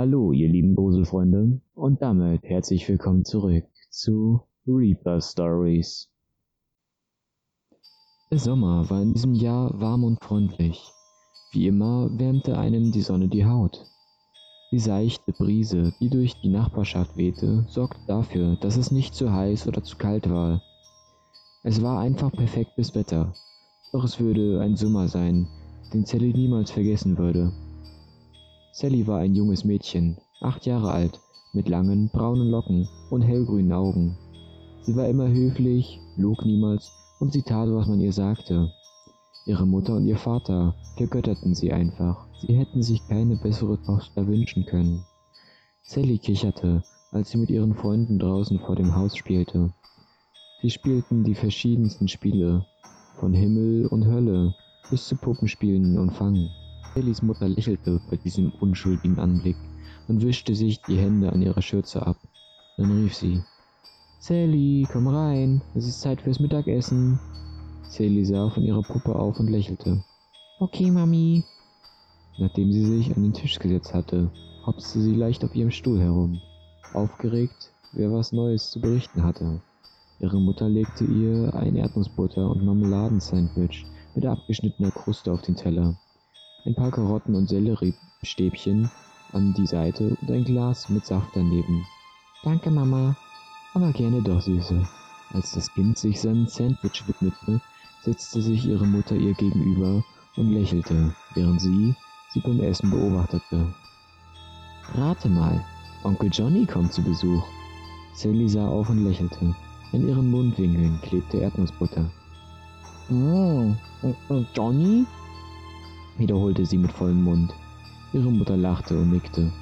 Hallo, ihr lieben Gruselfreunde, und damit herzlich willkommen zurück zu Reaper Stories. Der Sommer war in diesem Jahr warm und freundlich. Wie immer wärmte einem die Sonne die Haut. Die seichte Brise, die durch die Nachbarschaft wehte, sorgte dafür, dass es nicht zu heiß oder zu kalt war. Es war einfach perfektes Wetter, doch es würde ein Sommer sein, den Sally niemals vergessen würde. Sally war ein junges Mädchen, acht Jahre alt, mit langen, braunen Locken und hellgrünen Augen. Sie war immer höflich, log niemals und sie tat, was man ihr sagte. Ihre Mutter und ihr Vater vergötterten sie einfach. Sie hätten sich keine bessere Tochter wünschen können. Sally kicherte, als sie mit ihren Freunden draußen vor dem Haus spielte. Sie spielten die verschiedensten Spiele, von Himmel und Hölle bis zu Puppenspielen und Fangen. Sallys Mutter lächelte bei diesem unschuldigen Anblick und wischte sich die Hände an ihrer Schürze ab. Dann rief sie, Sally, komm rein, es ist Zeit fürs Mittagessen. Sally sah von ihrer Puppe auf und lächelte. Okay, Mami. Nachdem sie sich an den Tisch gesetzt hatte, hopste sie leicht auf ihrem Stuhl herum, aufgeregt, wer was Neues zu berichten hatte. Ihre Mutter legte ihr ein Erdnussbutter- und Marmeladensandwich mit abgeschnittener Kruste auf den Teller ein paar Karotten und Selleriestäbchen an die Seite und ein Glas mit Saft daneben. Danke, Mama. Aber gerne doch, Süße. Als das Kind sich seinem Sandwich widmete, setzte sich ihre Mutter ihr gegenüber und lächelte, während sie sie beim Essen beobachtete. Rate mal, Onkel Johnny kommt zu Besuch. Sally sah auf und lächelte. An ihren Mundwinkeln klebte Erdnussbutter. Oh, Johnny? Wiederholte sie mit vollem Mund. Ihre Mutter lachte und nickte.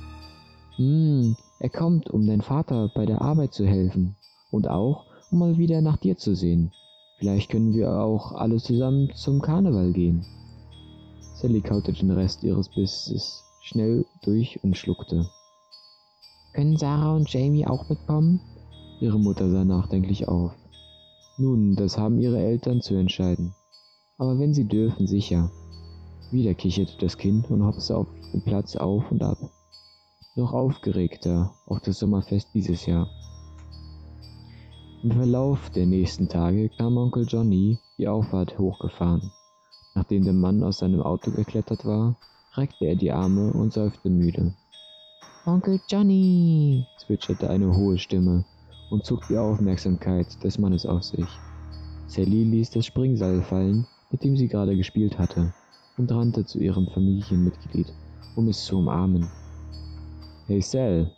Hm, er kommt, um dein Vater bei der Arbeit zu helfen und auch, um mal wieder nach dir zu sehen. Vielleicht können wir auch alle zusammen zum Karneval gehen. Sally kaute den Rest ihres Bisses schnell durch und schluckte. Können Sarah und Jamie auch mitkommen? Ihre Mutter sah nachdenklich auf. Nun, das haben ihre Eltern zu entscheiden. Aber wenn sie dürfen, sicher. Wieder kicherte das Kind und hopste auf dem Platz auf und ab. Noch aufgeregter auf das Sommerfest dieses Jahr. Im Verlauf der nächsten Tage kam Onkel Johnny die Auffahrt hochgefahren. Nachdem der Mann aus seinem Auto geklettert war, reckte er die Arme und seufzte müde. Onkel Johnny, zwitscherte eine hohe Stimme und zog die Aufmerksamkeit des Mannes auf sich. Sally ließ das Springseil fallen, mit dem sie gerade gespielt hatte und rannte zu ihrem Familienmitglied, um es zu umarmen. Hey Sal,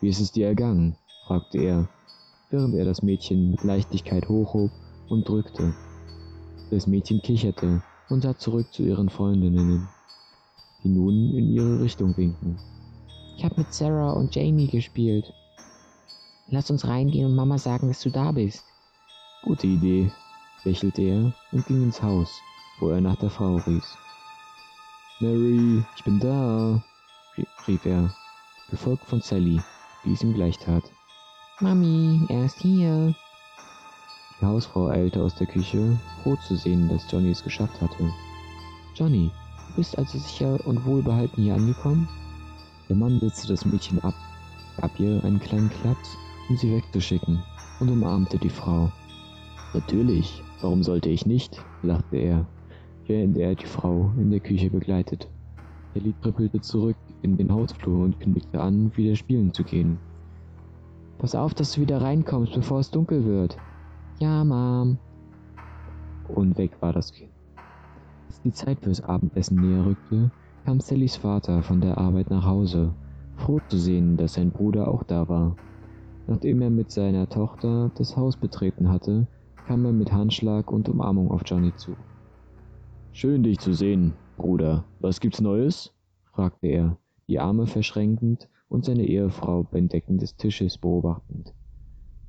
wie ist es dir ergangen? fragte er, während er das Mädchen mit Leichtigkeit hochhob und drückte. Das Mädchen kicherte und sah zurück zu ihren Freundinnen, die nun in ihre Richtung winkten. Ich habe mit Sarah und Jamie gespielt. Lass uns reingehen und Mama sagen, dass du da bist. Gute Idee, lächelte er und ging ins Haus, wo er nach der Frau rief. Mary, ich bin da, rief er, gefolgt von Sally, die es ihm gleich tat. Mami, er ist hier. Die Hausfrau eilte aus der Küche, froh zu sehen, dass Johnny es geschafft hatte. Johnny, du bist also sicher und wohlbehalten hier angekommen? Der Mann setzte das Mädchen ab, gab ihr einen kleinen Klaps, um sie wegzuschicken, und umarmte die Frau. Natürlich, warum sollte ich nicht? lachte er während er die Frau in der Küche begleitet. Ellie trippelte zurück in den Hausflur und kündigte an, wieder spielen zu gehen. Pass auf, dass du wieder reinkommst, bevor es dunkel wird. Ja, Mom. Und weg war das Kind. Als die Zeit fürs Abendessen näher rückte, kam Sallys Vater von der Arbeit nach Hause, froh zu sehen, dass sein Bruder auch da war. Nachdem er mit seiner Tochter das Haus betreten hatte, kam er mit Handschlag und Umarmung auf Johnny zu. Schön dich zu sehen, Bruder. Was gibt's Neues? fragte er, die Arme verschränkend und seine Ehefrau beim Decken des Tisches beobachtend.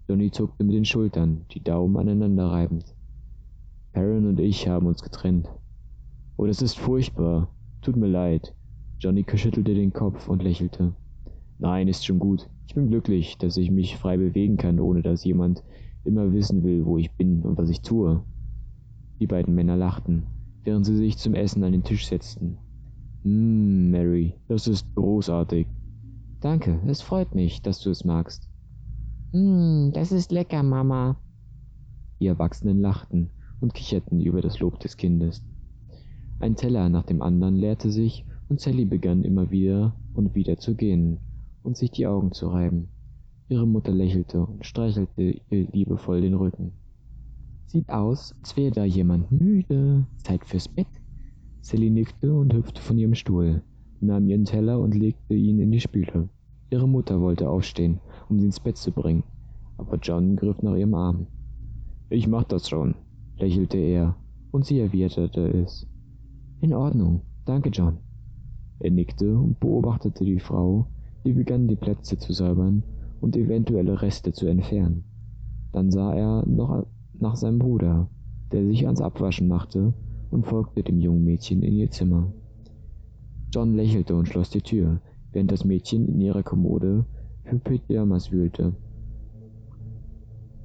Johnny zuckte mit den Schultern, die Daumen aneinander reibend. Perrin und ich haben uns getrennt. Oh, das ist furchtbar. Tut mir leid. Johnny schüttelte den Kopf und lächelte. Nein, ist schon gut. Ich bin glücklich, dass ich mich frei bewegen kann, ohne dass jemand immer wissen will, wo ich bin und was ich tue. Die beiden Männer lachten während sie sich zum Essen an den Tisch setzten. Mmm, Mary, das ist großartig. Danke, es freut mich, dass du es magst. Mmm, das ist lecker, Mama. Die Erwachsenen lachten und kicherten über das Lob des Kindes. Ein Teller nach dem anderen leerte sich und Sally begann immer wieder und wieder zu gähnen und sich die Augen zu reiben. Ihre Mutter lächelte und streichelte ihr liebevoll den Rücken. Sieht aus, als wäre da jemand müde. Zeit fürs Bett. Sally nickte und hüpfte von ihrem Stuhl, nahm ihren Teller und legte ihn in die Spüle. Ihre Mutter wollte aufstehen, um sie ins Bett zu bringen, aber John griff nach ihrem Arm. Ich mach das schon, lächelte er, und sie erwiderte es. In Ordnung, danke, John. Er nickte und beobachtete die Frau, die begann die Plätze zu säubern und eventuelle Reste zu entfernen. Dann sah er noch nach seinem Bruder, der sich ans Abwaschen machte und folgte dem jungen Mädchen in ihr Zimmer. John lächelte und schloss die Tür, während das Mädchen in ihrer Kommode für Pyjamas wühlte.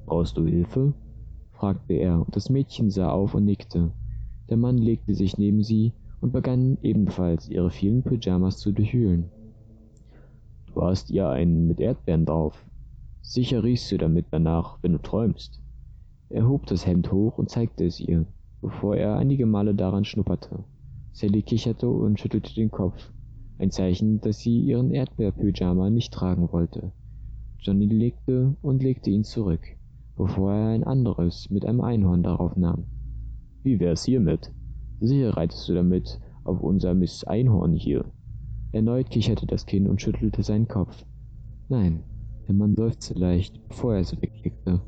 Brauchst du Hilfe? fragte er, und das Mädchen sah auf und nickte. Der Mann legte sich neben sie und begann ebenfalls ihre vielen Pyjamas zu durchwühlen. Du hast ja einen mit Erdbeeren drauf. Sicher riechst du damit danach, wenn du träumst. Er hob das Hemd hoch und zeigte es ihr, bevor er einige Male daran schnupperte. Sally kicherte und schüttelte den Kopf, ein Zeichen, dass sie ihren Erdbeerpyjama nicht tragen wollte. Johnny legte und legte ihn zurück, bevor er ein anderes mit einem Einhorn darauf nahm. Wie wär's hiermit? Sicher reitest du damit auf unser Miss Einhorn hier. Erneut kicherte das Kind und schüttelte seinen Kopf. Nein, der Mann seufzte leicht, bevor er es weglegte.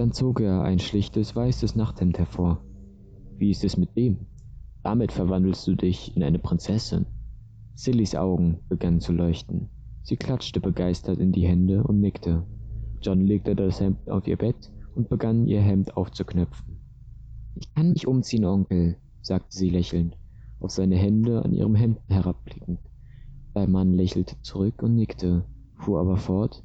Dann zog er ein schlichtes weißes Nachthemd hervor. Wie ist es mit dem? Damit verwandelst du dich in eine Prinzessin. Sillys Augen begannen zu leuchten. Sie klatschte begeistert in die Hände und nickte. John legte das Hemd auf ihr Bett und begann ihr Hemd aufzuknöpfen. Ich kann mich umziehen, Onkel, sagte sie lächelnd, auf seine Hände an ihrem Hemd herabblickend. Der Mann lächelte zurück und nickte, fuhr aber fort.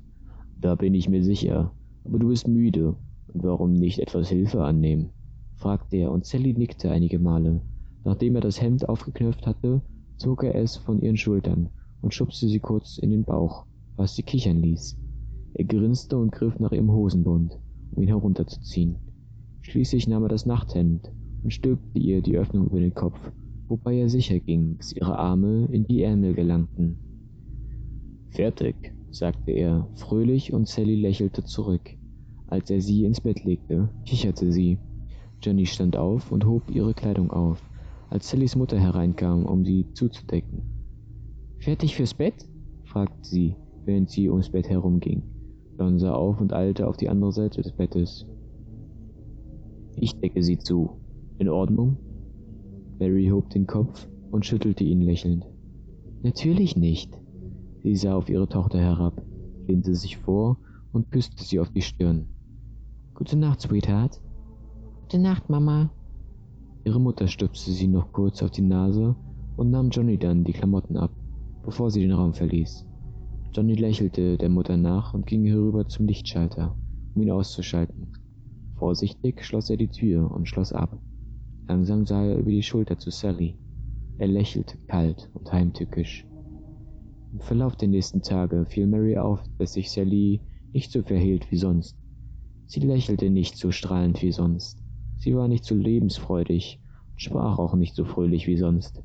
Da bin ich mir sicher, aber du bist müde warum nicht etwas Hilfe annehmen? fragte er, und Sally nickte einige Male. Nachdem er das Hemd aufgeknöpft hatte, zog er es von ihren Schultern und schubste sie kurz in den Bauch, was sie kichern ließ. Er grinste und griff nach ihrem Hosenbund, um ihn herunterzuziehen. Schließlich nahm er das Nachthemd und stülpte ihr die Öffnung über den Kopf, wobei er sicher ging, bis ihre Arme in die Ärmel gelangten. Fertig, sagte er, fröhlich, und Sally lächelte zurück. Als er sie ins Bett legte, kicherte sie. Jenny stand auf und hob ihre Kleidung auf, als Sallys Mutter hereinkam, um sie zuzudecken. Fertig fürs Bett? fragte sie, während sie ums Bett herumging. John sah auf und eilte auf die andere Seite des Bettes. Ich decke sie zu. In Ordnung? Mary hob den Kopf und schüttelte ihn lächelnd. Natürlich nicht. Sie sah auf ihre Tochter herab, lehnte sich vor und küsste sie auf die Stirn. Gute Nacht, Sweetheart. Gute Nacht, Mama. Ihre Mutter stupste sie noch kurz auf die Nase und nahm Johnny dann die Klamotten ab, bevor sie den Raum verließ. Johnny lächelte der Mutter nach und ging herüber zum Lichtschalter, um ihn auszuschalten. Vorsichtig schloss er die Tür und schloss ab. Langsam sah er über die Schulter zu Sally. Er lächelte kalt und heimtückisch. Im Verlauf der nächsten Tage fiel Mary auf, dass sich Sally nicht so verhielt wie sonst. Sie lächelte nicht so strahlend wie sonst. Sie war nicht so lebensfreudig und sprach auch nicht so fröhlich wie sonst.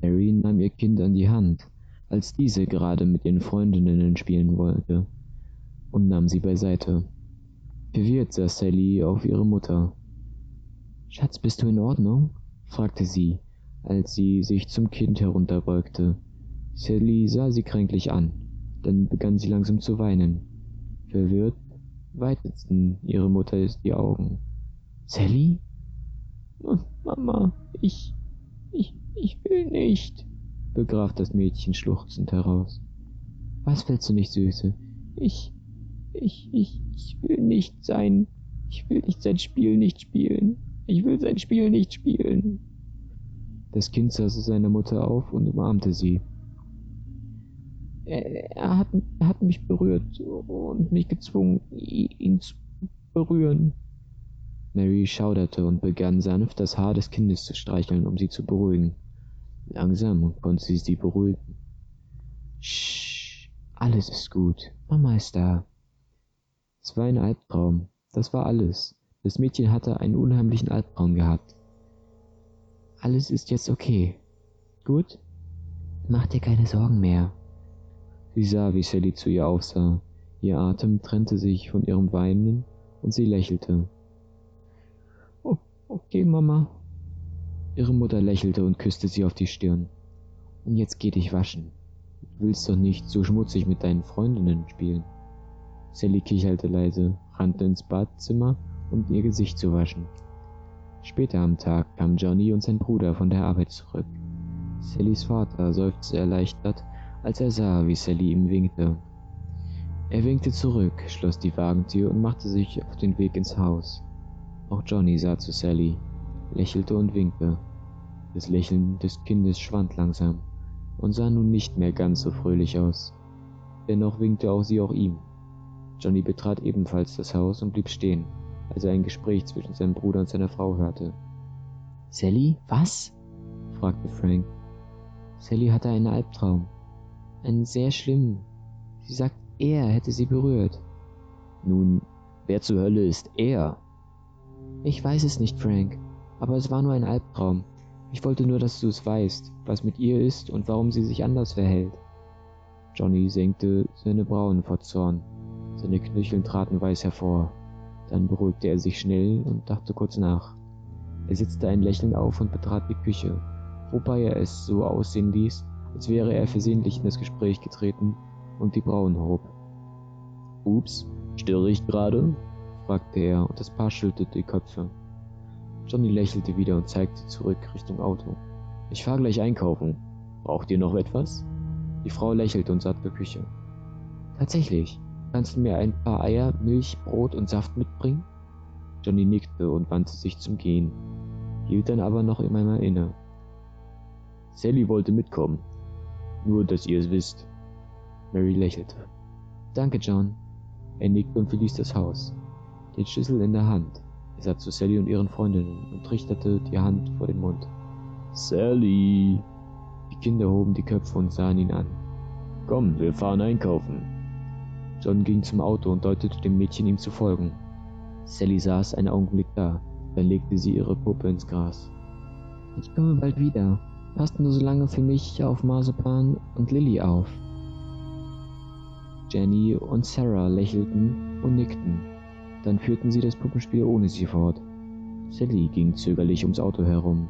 Mary nahm ihr Kind an die Hand, als diese gerade mit ihren Freundinnen spielen wollte, und nahm sie beiseite. Verwirrt sah Sally auf ihre Mutter. Schatz, bist du in Ordnung? fragte sie, als sie sich zum Kind herunterbeugte. Sally sah sie kränklich an, dann begann sie langsam zu weinen. Verwirrt weiteten ihre Mutter die Augen. Sally? Mama, ich, ich, ich will nicht, begraf das Mädchen schluchzend heraus. Was willst du nicht, Süße? Ich, ich, ich, ich will nicht sein, ich will nicht sein Spiel nicht spielen. Ich will sein Spiel nicht spielen. Das Kind sah seine Mutter auf und umarmte sie. Er, er, hat, er hat mich berührt und mich gezwungen, ihn zu berühren. Mary schauderte und begann sanft das Haar des Kindes zu streicheln, um sie zu beruhigen. Langsam konnte sie sie beruhigen. Sch, Alles ist gut. Mama ist da. Es war ein Albtraum. Das war alles. Das Mädchen hatte einen unheimlichen Albtraum gehabt. Alles ist jetzt okay. Gut? Mach dir keine Sorgen mehr. Sie sah, wie Sally zu ihr aufsah. Ihr Atem trennte sich von ihrem Weinen und sie lächelte. Oh, okay, Mama. Ihre Mutter lächelte und küsste sie auf die Stirn. Und jetzt geh dich waschen. Du willst doch nicht so schmutzig mit deinen Freundinnen spielen. Sally kicherte leise, rannte ins Badzimmer, um ihr Gesicht zu waschen. Später am Tag kamen Johnny und sein Bruder von der Arbeit zurück. Sallys Vater seufzte erleichtert, als er sah, wie Sally ihm winkte. Er winkte zurück, schloss die Wagentür und machte sich auf den Weg ins Haus. Auch Johnny sah zu Sally, lächelte und winkte. Das Lächeln des Kindes schwand langsam und sah nun nicht mehr ganz so fröhlich aus. Dennoch winkte auch sie auch ihm. Johnny betrat ebenfalls das Haus und blieb stehen, als er ein Gespräch zwischen seinem Bruder und seiner Frau hörte. Sally, was? fragte Frank. Sally hatte einen Albtraum. Einen sehr schlimmen. Sie sagt, er hätte sie berührt. Nun, wer zur Hölle ist er? Ich weiß es nicht, Frank, aber es war nur ein Albtraum. Ich wollte nur, dass du es weißt, was mit ihr ist und warum sie sich anders verhält. Johnny senkte seine Brauen vor Zorn. Seine Knöcheln traten weiß hervor. Dann beruhigte er sich schnell und dachte kurz nach. Er setzte ein Lächeln auf und betrat die Küche, wobei er es so aussehen ließ, als wäre er versehentlich in das Gespräch getreten und die Brauen hob. Ups, störe ich gerade? fragte er, und das Paar schüttelte die Köpfe. Johnny lächelte wieder und zeigte zurück Richtung Auto. Ich fahre gleich einkaufen. Braucht ihr noch etwas? Die Frau lächelte und sah zur Küche. Tatsächlich. Kannst du mir ein paar Eier, Milch, Brot und Saft mitbringen? Johnny nickte und wandte sich zum Gehen, hielt dann aber noch einmal inne. Sally wollte mitkommen. Nur, dass ihr es wisst. Mary lächelte. Danke, John. Er nickte und verließ das Haus, den Schlüssel in der Hand. Er sah zu Sally und ihren Freundinnen und richtete die Hand vor den Mund. Sally! Die Kinder hoben die Köpfe und sahen ihn an. Komm, wir fahren einkaufen. John ging zum Auto und deutete dem Mädchen, ihm zu folgen. Sally saß einen Augenblick da, dann legte sie ihre Puppe ins Gras. Ich komme bald wieder. Passt nur so lange für mich auf Marzipan und Lilly auf. Jenny und Sarah lächelten und nickten. Dann führten sie das Puppenspiel ohne sie fort. Sally ging zögerlich ums Auto herum,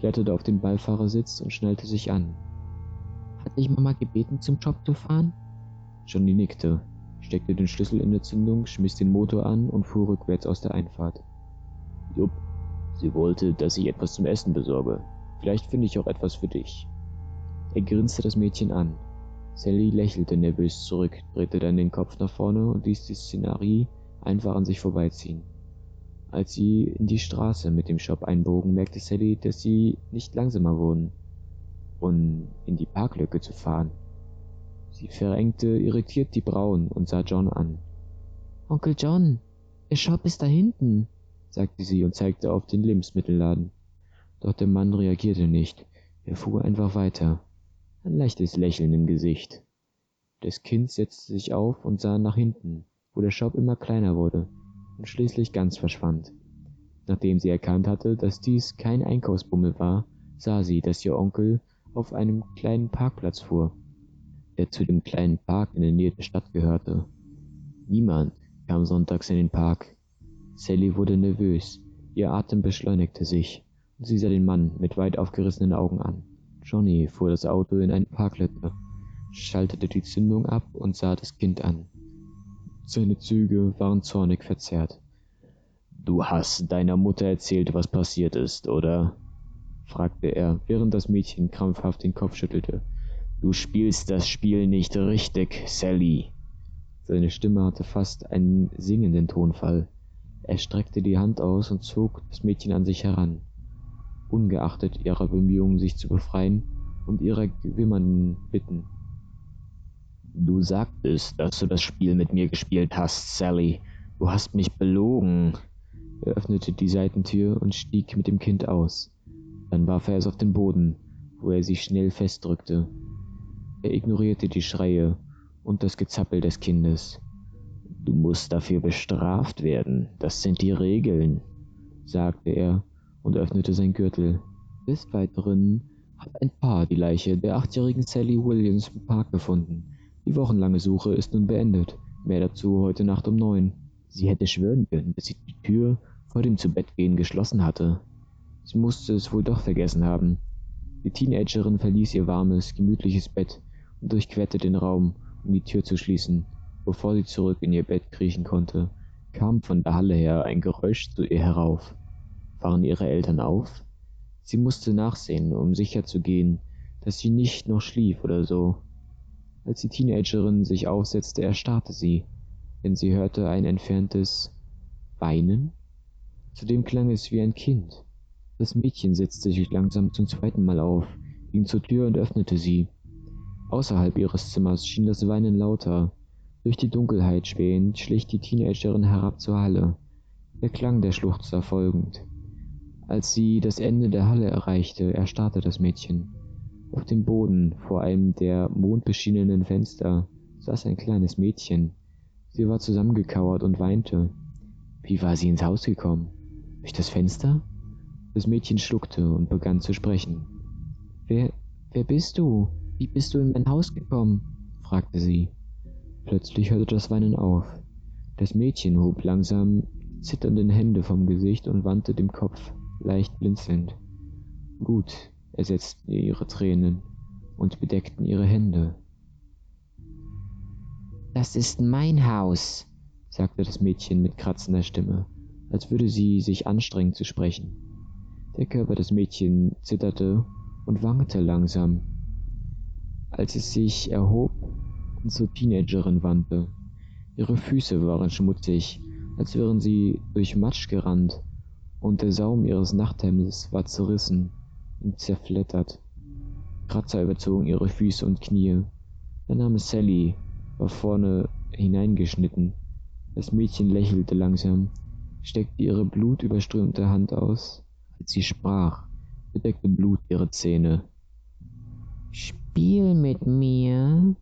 kletterte auf den Beifahrersitz und schnallte sich an. Hat dich Mama gebeten, zum Job zu fahren? Johnny nickte, steckte den Schlüssel in der Zündung, schmiss den Motor an und fuhr rückwärts aus der Einfahrt. Jupp, sie wollte, dass ich etwas zum Essen besorge. Vielleicht finde ich auch etwas für dich. Er grinste das Mädchen an. Sally lächelte nervös zurück, drehte dann den Kopf nach vorne und ließ die Szenerie einfach an sich vorbeiziehen. Als sie in die Straße mit dem Shop einbogen, merkte Sally, dass sie nicht langsamer wurden, um in die Parklücke zu fahren. Sie verengte irritiert die Brauen und sah John an. Onkel John, der Shop ist da hinten, sagte sie und zeigte auf den Lebensmittelladen. Doch der Mann reagierte nicht. Er fuhr einfach weiter. Ein leichtes Lächeln im Gesicht. Das Kind setzte sich auf und sah nach hinten, wo der Shop immer kleiner wurde und schließlich ganz verschwand. Nachdem sie erkannt hatte, dass dies kein Einkaufsbummel war, sah sie, dass ihr Onkel auf einem kleinen Parkplatz fuhr, der zu dem kleinen Park in der Nähe der Stadt gehörte. Niemand kam sonntags in den Park. Sally wurde nervös, ihr Atem beschleunigte sich. Sie sah den Mann mit weit aufgerissenen Augen an. Johnny fuhr das Auto in eine Parklücke, schaltete die Zündung ab und sah das Kind an. Seine Züge waren zornig verzerrt. Du hast deiner Mutter erzählt, was passiert ist, oder? fragte er, während das Mädchen krampfhaft den Kopf schüttelte. Du spielst das Spiel nicht richtig, Sally. Seine Stimme hatte fast einen singenden Tonfall. Er streckte die Hand aus und zog das Mädchen an sich heran ungeachtet ihrer Bemühungen, sich zu befreien und ihrer gewimmernden Bitten. Du sagtest, dass du das Spiel mit mir gespielt hast, Sally. Du hast mich belogen. Er öffnete die Seitentür und stieg mit dem Kind aus. Dann warf er es auf den Boden, wo er sie schnell festdrückte. Er ignorierte die Schreie und das Gezappel des Kindes. Du musst dafür bestraft werden, das sind die Regeln, sagte er und öffnete sein Gürtel. Des Weiteren hat ein Paar die Leiche der achtjährigen Sally Williams im Park gefunden. Die wochenlange Suche ist nun beendet. Mehr dazu heute Nacht um neun. Sie hätte schwören können, dass sie die Tür vor dem Zubettgehen geschlossen hatte. Sie musste es wohl doch vergessen haben. Die Teenagerin verließ ihr warmes, gemütliches Bett und durchquerte den Raum, um die Tür zu schließen. Bevor sie zurück in ihr Bett kriechen konnte, kam von der Halle her ein Geräusch zu ihr herauf. Waren ihre Eltern auf? Sie musste nachsehen, um sicher zu gehen, dass sie nicht noch schlief oder so. Als die Teenagerin sich aufsetzte, erstarrte sie, denn sie hörte ein entferntes Weinen. Zudem klang es wie ein Kind. Das Mädchen setzte sich langsam zum zweiten Mal auf, ging zur Tür und öffnete sie. Außerhalb ihres Zimmers schien das Weinen lauter. Durch die Dunkelheit spähend schlich die Teenagerin herab zur Halle, der Klang der Schluchzer folgend. Als sie das Ende der Halle erreichte, erstarrte das Mädchen. Auf dem Boden vor einem der mondbeschienenen Fenster saß ein kleines Mädchen. Sie war zusammengekauert und weinte. Wie war sie ins Haus gekommen? Durch das Fenster? Das Mädchen schluckte und begann zu sprechen. Wer, wer bist du? Wie bist du in mein Haus gekommen? fragte sie. Plötzlich hörte das Weinen auf. Das Mädchen hob langsam zitternden Hände vom Gesicht und wandte den Kopf leicht blinzelnd. Gut, ersetzten ihr ihre Tränen und bedeckten ihre Hände. Das ist mein Haus, sagte das Mädchen mit kratzender Stimme, als würde sie sich anstrengen zu sprechen. Der Körper des Mädchens zitterte und wankte langsam, als es sich erhob und zur Teenagerin wandte. Ihre Füße waren schmutzig, als wären sie durch Matsch gerannt und der Saum ihres Nachthemdes war zerrissen und zerflettert. Kratzer überzogen ihre Füße und Knie. Der Name Sally war vorne hineingeschnitten. Das Mädchen lächelte langsam, steckte ihre blutüberströmte Hand aus. Als sie sprach, bedeckte Blut ihre Zähne. Spiel mit mir,